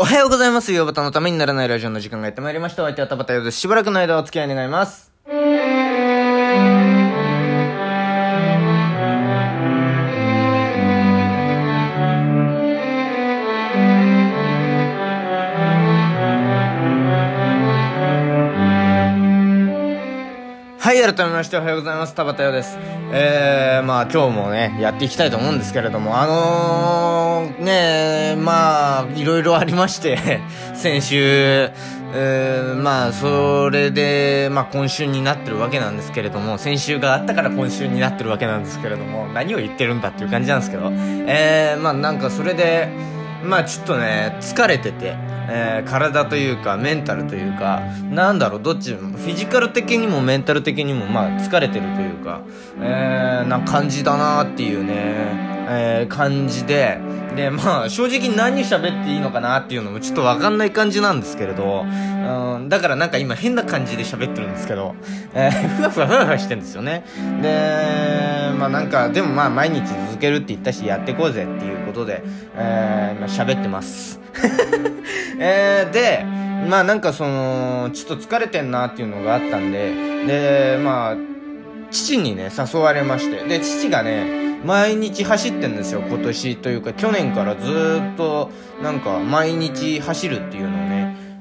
おはようございます。ヨバタのためにならないラジオの時間がやってまいりました。お相手は田畑よです。しばらくの間お付き合い願います。はい、改めましておはようございます。田畑よです。えー、まあ今日もね、やっていきたいと思うんですけれども、あのー、ねまあ、いろいろありまして、先週、えー、まあ、それで、まあ今週になってるわけなんですけれども、先週があったから今週になってるわけなんですけれども、何を言ってるんだっていう感じなんですけど、えー、まあなんかそれで、まあちょっとね、疲れてて、えー体というかメンタルというかなんだろうどっちもフィジカル的にもメンタル的にもまあ疲れてるというか、えー、な感じだなっていうね、えー感じででまあ正直何喋っていいのかなっていうのもちょっとわかんない感じなんですけれどうんだからなんか今変な感じで喋ってるんですけど、えーふわふわふわふわしてるんですよね。でまあなんかでもまあ毎日続けるって言ったしやっていこうぜっていうことで、えー、今喋ってます。えー、で、まあなんかその、ちょっと疲れてんなっていうのがあったんで、で、まあ、父にね、誘われまして、で、父がね、毎日走ってんですよ、今年というか、去年からずっと、なんか、毎日走るっていうのをね、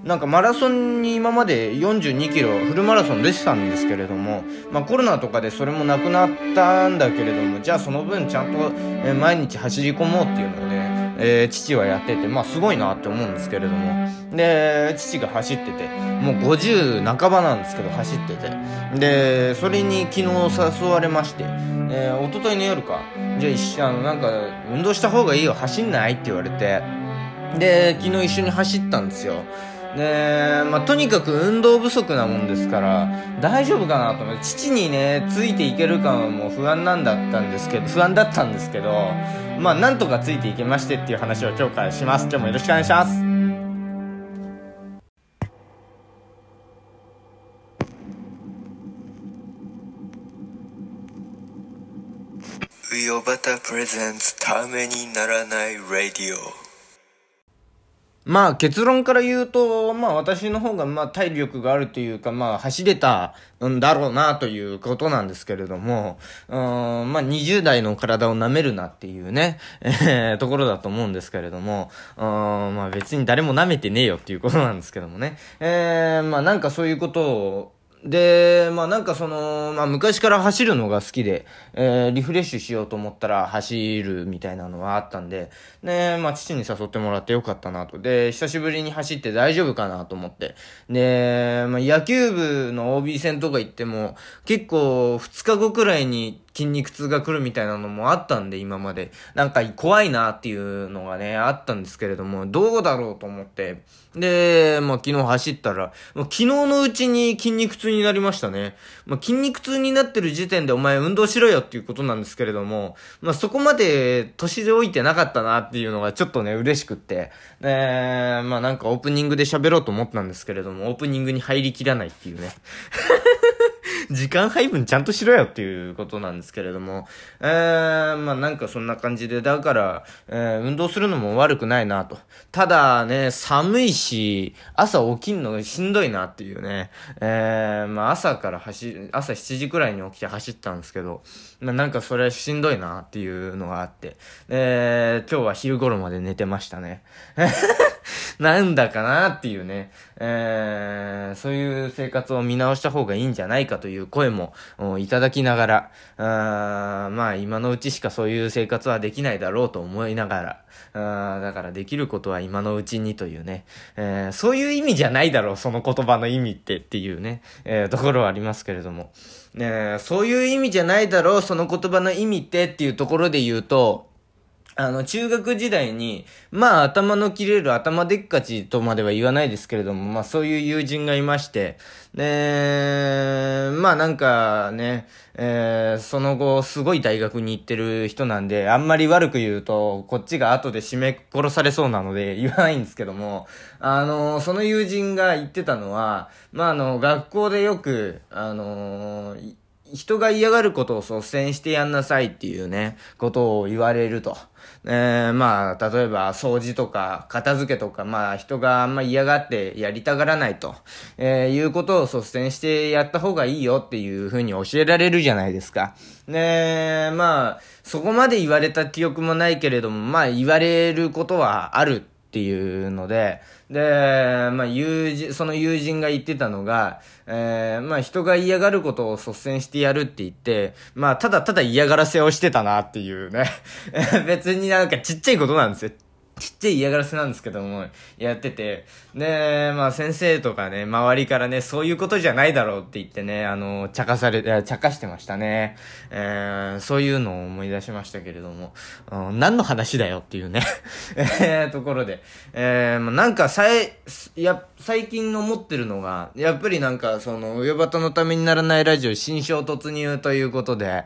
なんかマラソンに今まで42キロフルマラソン出てたんですけれども、まあコロナとかでそれもなくなったんだけれども、じゃあその分ちゃんと、え毎日走り込もうっていうのをね、えー父はやってて、まあすごいなって思うんですけれども、で、父が走ってて、もう50半ばなんですけど走ってて、で、それに昨日誘われまして、えー、一昨日の夜か、じゃあ一緒、あの、なんか、運動した方がいいよ、走んないって言われて、で、昨日一緒に走ったんですよ。で、まあ、とにかく運動不足なもんですから、大丈夫かなと思って、父にね、ついていけるかはも不安なんだったんですけど、不安だったんですけど、まあ、なんとかついていけましてっていう話を今日からします。今日もよろしくお願いします。ウヨバタプレゼンツためにならないラディオまあ結論から言うと、まあ私の方がまあ体力があるというか、まあ走れたんだろうなということなんですけれども、うん、まあ20代の体を舐めるなっていうね、えーところだと思うんですけれども、うん、まあ別に誰も舐めてねえよっていうことなんですけどもね。えー、まあなんかそういうことを、で、まあなんかその、まあ昔から走るのが好きで、えー、リフレッシュしようと思ったら走るみたいなのはあったんで、ね、まあ父に誘ってもらってよかったなと。で、久しぶりに走って大丈夫かなと思って。で、まあ野球部の OB 戦とか行っても、結構2日後くらいに筋肉痛が来るみたいなのもあったんで、今まで。なんか怖いなっていうのがね、あったんですけれども、どうだろうと思って。で、まあ昨日走ったら、もう昨日のうちに筋肉痛になりましたね。まあ筋肉痛になってる時点でお前運動しろよっていうことなんですけれども、まあそこまで年で置いてなかったなっていうのがちょっとね、嬉しくって。で、まあなんかオープニングで喋ろうと思ったんですけれども、オープニングに入りきらないっていうね。時間配分ちゃんとしろよっていうことなんですけれども、えー、まあなんかそんな感じで、だから、えー、運動するのも悪くないなと。ただね、寒いし、朝起きんのがしんどいなっていうね、えー、まあ朝から走、朝7時くらいに起きて走ったんですけど、まあなんかそれしんどいなっていうのがあって、えー、今日は昼頃まで寝てましたね。なんだかなっていうね、えー、そういう生活を見直した方がいいんじゃないかといういう声もいただきながら、あーまあ今のうちしかそういう生活はできないだろうと思いながら、あーだからできることは今のうちにというね、えー、そういう意味じゃないだろう、その言葉の意味ってっていうね、えー、ところはありますけれども、ね、そういう意味じゃないだろう、その言葉の意味ってっていうところで言うと、あの、中学時代に、まあ、頭の切れる頭でっかちとまでは言わないですけれども、まあ、そういう友人がいまして、で、まあ、なんかね、えー、その後、すごい大学に行ってる人なんで、あんまり悪く言うと、こっちが後で締め殺されそうなので言わないんですけども、あの、その友人が言ってたのは、まあ、あの、学校でよく、あの、い人が嫌がることを率先してやんなさいっていうね、ことを言われると。えー、まあ、例えば掃除とか片付けとか、まあ人があんま嫌がってやりたがらないと、えー、いうことを率先してやった方がいいよっていうふうに教えられるじゃないですか。ねまあ、そこまで言われた記憶もないけれども、まあ言われることはあるっていうので、で、まあ、友人、その友人が言ってたのが、えー、まあ、人が嫌がることを率先してやるって言って、まあ、ただただ嫌がらせをしてたなっていうね。別になんかちっちゃいことなんですよ。ちっちゃい嫌がらせなんですけども、やってて、で、まあ先生とかね、周りからね、そういうことじゃないだろうって言ってね、あの、茶化され、茶化してましたね。えー、そういうのを思い出しましたけれども、何の話だよっていうね、えー、ところで、えー、まあなんかさい、や、最近思ってるのが、やっぱりなんかその、上端のためにならないラジオ新章突入ということで、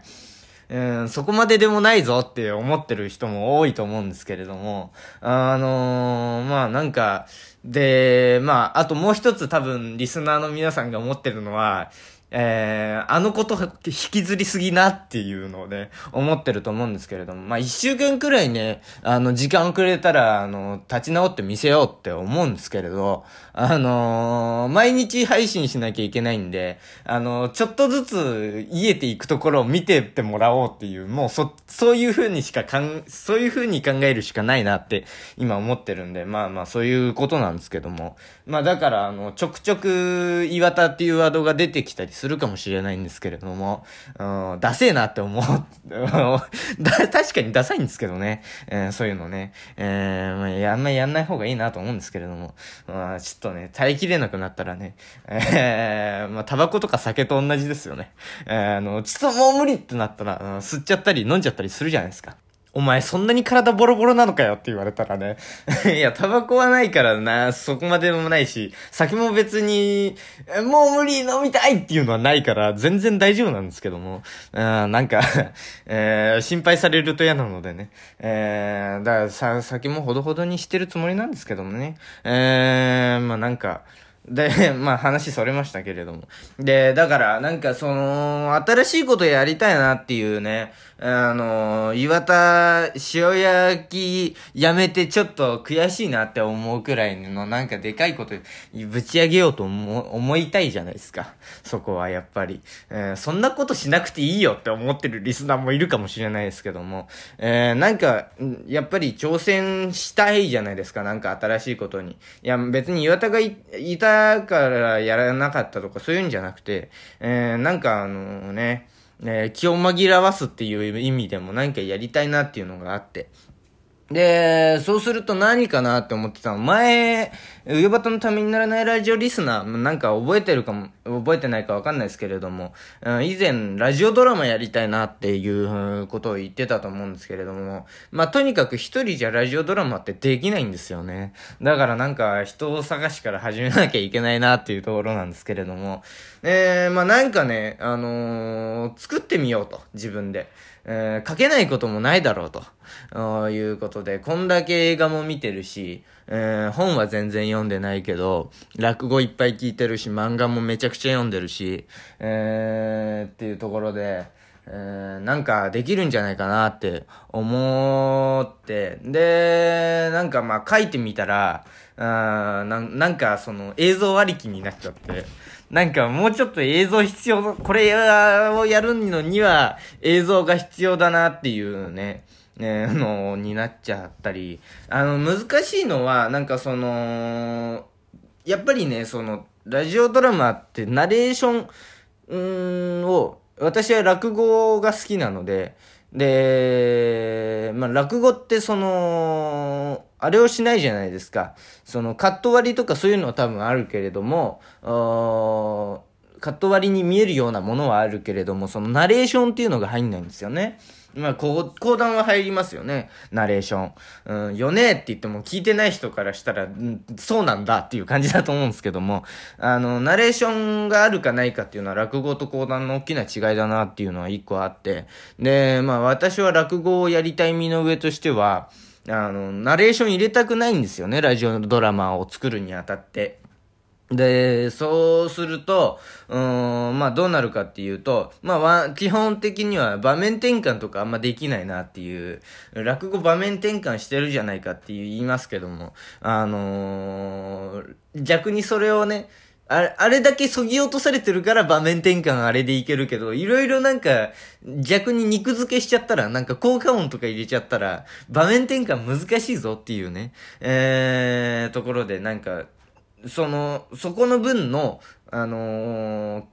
うん、そこまででもないぞって思ってる人も多いと思うんですけれども、あのー、まあなんか、で、まあ、あともう一つ多分リスナーの皆さんが思ってるのは、えー、あのこと引きずりすぎなっていうのをね、思ってると思うんですけれども、まあ一週間くらいね、あの、時間くれたら、あの、立ち直って見せようって思うんですけれど、あのー、毎日配信しなきゃいけないんで、あのー、ちょっとずつ癒えていくところを見てってもらおうっていう、もうそ、そういう風にしかかん、そういう風に考えるしかないなって今思ってるんで、まあまあそういうことなんですけども。まあだから、あの、ちょくちょく岩田っていうワードが出てきたりするかもしれないんですけれども、うん、ダセえなって思う。確かにダサいんですけどね。えー、そういうのね。えー、まあ、やんまやんない方がいいなと思うんですけれども。まあ、ちょっとね、耐えきれなくなったらね、えー、まあ、タバコとか酒と同じですよね。えー、あの、ちょっともう無理ってなったら、吸っちゃったり飲んじゃったりするじゃないですか。お前そんなに体ボロボロなのかよって言われたらね。いや、タバコはないからな、そこまでもないし、酒も別に、もう無理飲みたいっていうのはないから、全然大丈夫なんですけども。あなんか えー、心配されると嫌なのでね。えー、だからさ、酒もほどほどにしてるつもりなんですけどもね。えー、まあなんか、で、まあ話それましたけれども。で、だからなんかその、新しいことやりたいなっていうね、あの、岩田塩焼きやめてちょっと悔しいなって思うくらいのなんかでかいことぶち上げようと思思いたいじゃないですか。そこはやっぱり、えー、そんなことしなくていいよって思ってるリスナーもいるかもしれないですけども、えー、なんか、やっぱり挑戦したいじゃないですか。なんか新しいことに。いや、別に岩田がいたからやらなかったとかそういうんじゃなくて、えー、なんかあのね、えー、気を紛らわすっていう意味でも何かやりたいなっていうのがあって。で、そうすると何かなって思ってたの。前、上端のためにならないラジオリスナー、なんか覚えてるかも、覚えてないかわかんないですけれども、以前、ラジオドラマやりたいなっていうことを言ってたと思うんですけれども、まあ、とにかく一人じゃラジオドラマってできないんですよね。だからなんか、人を探しから始めなきゃいけないなっていうところなんですけれども、えー、まあ、なんかね、あのー、作ってみようと、自分で。えー、書けないこともないだろうと、いうことで、こんだけ映画も見てるし、えー、本は全然読んでないけど、落語いっぱい聞いてるし、漫画もめちゃくちゃ読んでるし、えー、っていうところで、えー、なんかできるんじゃないかなって思って、で、なんかまあ書いてみたら、あななんかその映像ありきになっちゃって、なんかもうちょっと映像必要、これをやるのには映像が必要だなっていうね、ね、のになっちゃったり、あの、難しいのは、なんかその、やっぱりね、その、ラジオドラマってナレーション、うんを、私は落語が好きなので、で、まあ、落語ってその、あれをしないじゃないですか。その、カット割りとかそういうのは多分あるけれども、カット割りに見えるようなものはあるけれども、そのナレーションっていうのが入んないんですよね。まあ、こう、講談は入りますよね。ナレーション。うん、よねって言っても聞いてない人からしたら、うん、そうなんだっていう感じだと思うんですけども、あの、ナレーションがあるかないかっていうのは落語と講談の大きな違いだなっていうのは一個あって、で、まあ私は落語をやりたい身の上としては、あの、ナレーション入れたくないんですよね、ラジオのドラマを作るにあたって。で、そうすると、うん、まあどうなるかっていうと、まあ基本的には場面転換とかあんまできないなっていう、落語場面転換してるじゃないかって言いますけども、あのー逆にそれをね、あれ、あれだけ削ぎ落とされてるから場面転換あれでいけるけど、いろいろなんか、逆に肉付けしちゃったら、なんか効果音とか入れちゃったら、場面転換難しいぞっていうね、えー、ところでなんか、その、そこの分の、あのー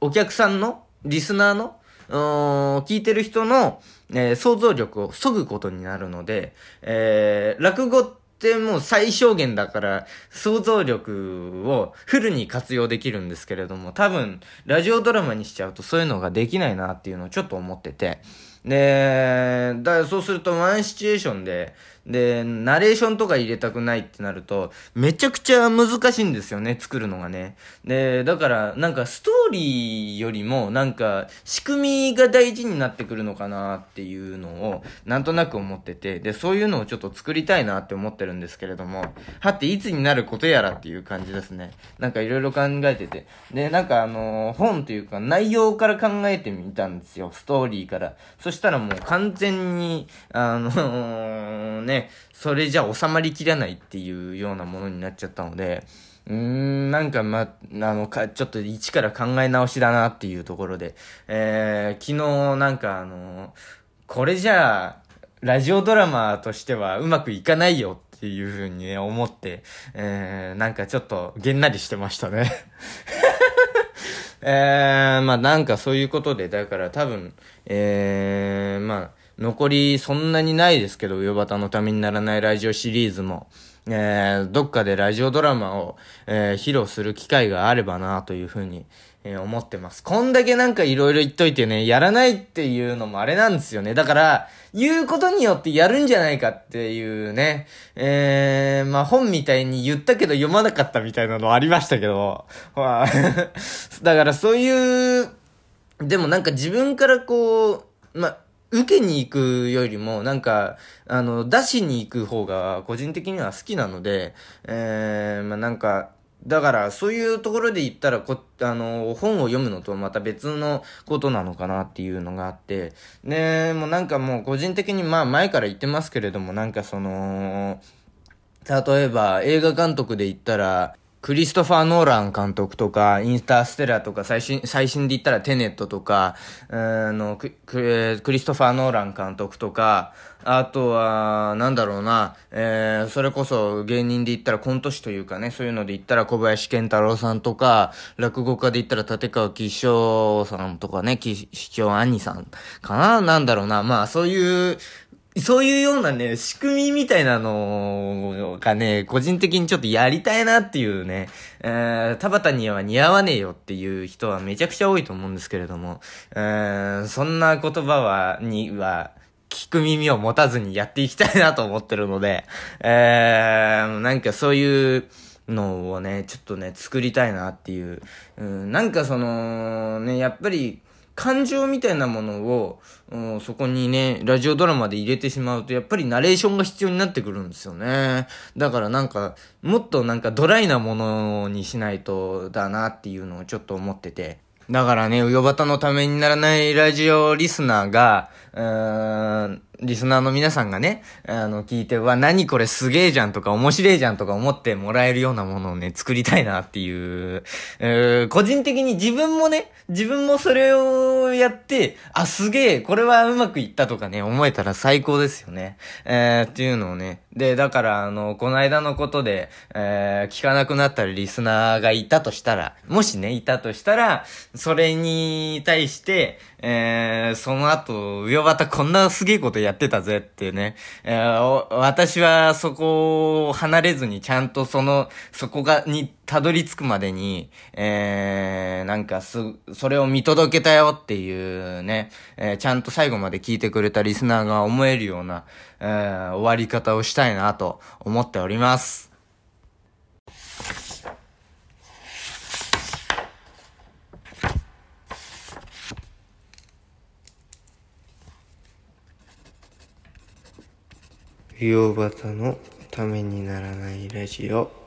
お客さんの、リスナーの、聞いてる人の、えー想像力を削ぐことになるので、えー落語ってもう最小限だから、想像力をフルに活用できるんですけれども、多分、ラジオドラマにしちゃうとそういうのができないなっていうのをちょっと思ってて、で、だからそうするとワンシチュエーションで、で、ナレーションとか入れたくないってなると、めちゃくちゃ難しいんですよね、作るのがね。で、だから、なんかストーリーよりも、なんか、仕組みが大事になってくるのかなっていうのを、なんとなく思ってて、で、そういうのをちょっと作りたいなって思ってるんですけれども、はって、いつになることやらっていう感じですね。なんかいろいろ考えてて。で、なんかあの本というか内容から考えてみたんですよ、ストーリーから。そしたらもう完全に、あのね、それじゃ収まりきらないっていうようなものになっちゃったので、うーん、なんかま、あの、か、ちょっと一から考え直しだなっていうところで、えー、昨日なんかあのこれじゃあ、ラジオドラマとしてはうまくいかないよっていうふうにね、思って、えー、なんかちょっとげんなりしてましたね。えー、まあなんかそういうことで、だから多分、えー、まあ、残りそんなにないですけど、ウヨバタのためにならないラジオシリーズも、えー、どっかでラジオドラマを、えー、披露する機会があればなというふうに、えー思ってます。こんだけなんかいろいろ言っといてね、やらないっていうのもあれなんですよね。だから、言うことによってやるんじゃないかっていうね、えー、まあ本みたいに言ったけど読まなかったみたいなのありましたけど、まあ だからそういう、でもなんか自分からこう、まあ、受けに行くよりも、なんか、あの、出しに行く方が個人的には好きなので、えー、まあなんか、だから、そういうところで言ったら、こ、あの、本を読むのとまた別のことなのかなっていうのがあって、で、もうなんかもう個人的にまあ前から言ってますけれども、なんかその、例えば映画監督で言ったら、クリストファー・ノーラン監督とか、インスターステラとか、最新、最新で言ったらテネットとか、あの、ククリストファー・ノーラン監督とか、あとは、なんだろうな、えー、それこそ芸人で言ったらコント師というかね、そういうので言ったら小林健太郎さんとか、落語家で言ったら立川吉祥さんとかね、吉祥兄さんかな。なんだろうな、まあそういう、そういうようなね、仕組みみたいなのがね、個人的にちょっとやりたいなっていうね、えー、田畑には似合わねえよっていう人はめちゃくちゃ多いと思うんですけれども、えー、そんな言葉は、には、聞く耳を持たずにやっていきたいなと思ってるので、えー、なんかそういうのをね、ちょっとね、作りたいなっていう、うん、なんかその、ね、やっぱり、感情みたいなものを、うんそこにね、ラジオドラマで入れてしまうと、やっぱりナレーションが必要になってくるんですよね。だからなんか、もっとなんかドライなものにしないとだなっていうのをちょっと思ってて。だからね、うよばたのためにならないラジオリスナーが、うん、リスナーの皆さんがね、あの、聞いて、わ、何これすげえじゃんとか面白いじゃんとか思ってもらえるようなものをね、作りたいなっていう、えー個人的に自分もね、自分もそれをやって、あ、すげえ、これはうまくいったとかね、思えたら最高ですよね。えー、っていうのをね。で、だから、あの、この間のことで、えー、聞かなくなったリスナーがいたとしたら、もしね、いたとしたら、それに対して、えー、その後、うよばたこんなすげえことやってたぜってね、えー私はそこを離れずにちゃんとその、そこが、にたどり着くまでに、えー、なんかす、それを見届けたよっていうね、えーちゃんと最後まで聞いてくれたリスナーが思えるような、えー終わり方をしたいなと思っております。美容バタのためにならないラジオ。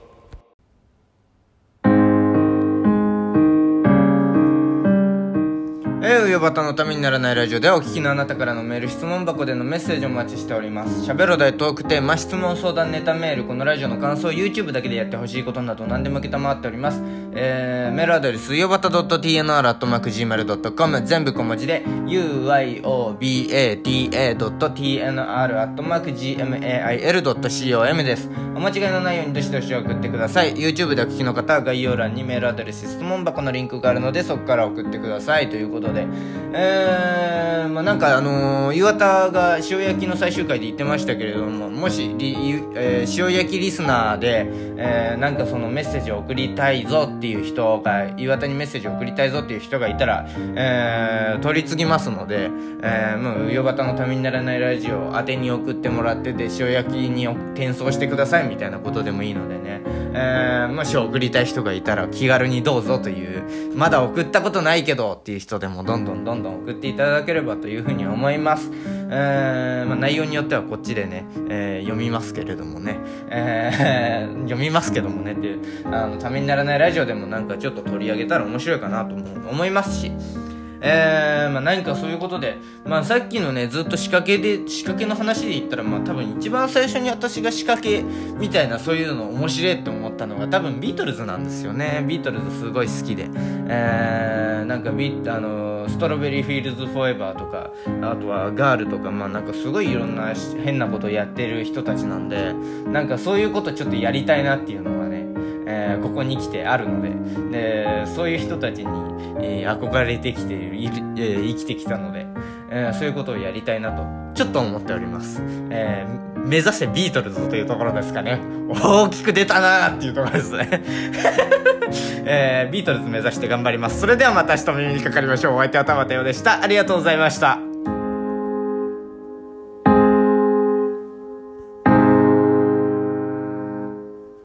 ヨバタのためにならないラジオでお聞きのあなたからのメール質問箱でのメッセージをお待ちしております。しゃべろだいトークテーマ質問相談ネタメール。このラジオの感想 YouTube だけでやってほしいことなど何でも承っております。えー、メールアドレスよばた .tnr.gmail.com 全部小文字で uyobata.tnr.gmail.com です。お間違いのないようにどしどし送ってください。YouTube でお聞きの方は概要欄にメールアドレス質問箱のリンクがあるのでそこから送ってください。ということでえー、まあなんかあのー、岩田が塩焼きの最終回で言ってましたけれどももし、えー、塩焼きリスナーで、えー、なんかそのメッセージを送りたいぞっていう人が岩田にメッセージを送りたいぞっていう人がいたら、えー、取り次ぎますので、えー、もう岩田のためにならないラジオ宛てに送ってもらってで塩焼きに転送してくださいみたいなことでもいいのでね、えー、もし送りたい人がいたら気軽にどうぞというまだ送ったことないけどっていう人でもどんどんどんどん送っていただければというふうに思います、えーまあ、内容によってはこっちでね、えー、読みますけれどもね、えー、読みますけどもねっていうあのためにならないラジオでもなんかちょっと取り上げたら面白いかなとも思いますし。えー、まあ何かそういうことで、まあさっきのね、ずっと仕掛けで、仕掛けの話で言ったら、まあ多分一番最初に私が仕掛けみたいなそういうの面白いって思ったのが多分ビートルズなんですよね。ビートルズすごい好きで。えー、なんかビあの、ストロベリーフィールズフォーエバーとか、あとはガールとか、まあなんかすごいいろんな変なことやってる人たちなんで、なんかそういうことちょっとやりたいなっていうのが、えー、ここに来てあるのででそういう人たちに、えー、憧れてきている、えー、生きてきたので、えそういうことをやりたいなとちょっと思っております、え目指してビートルズというところですかね。大きく出たなーっていうところですね。えビートルズ目指して頑張ります。それではまた明日お耳にかかりましょう。お相手は田畑よでした。ありがとうございました。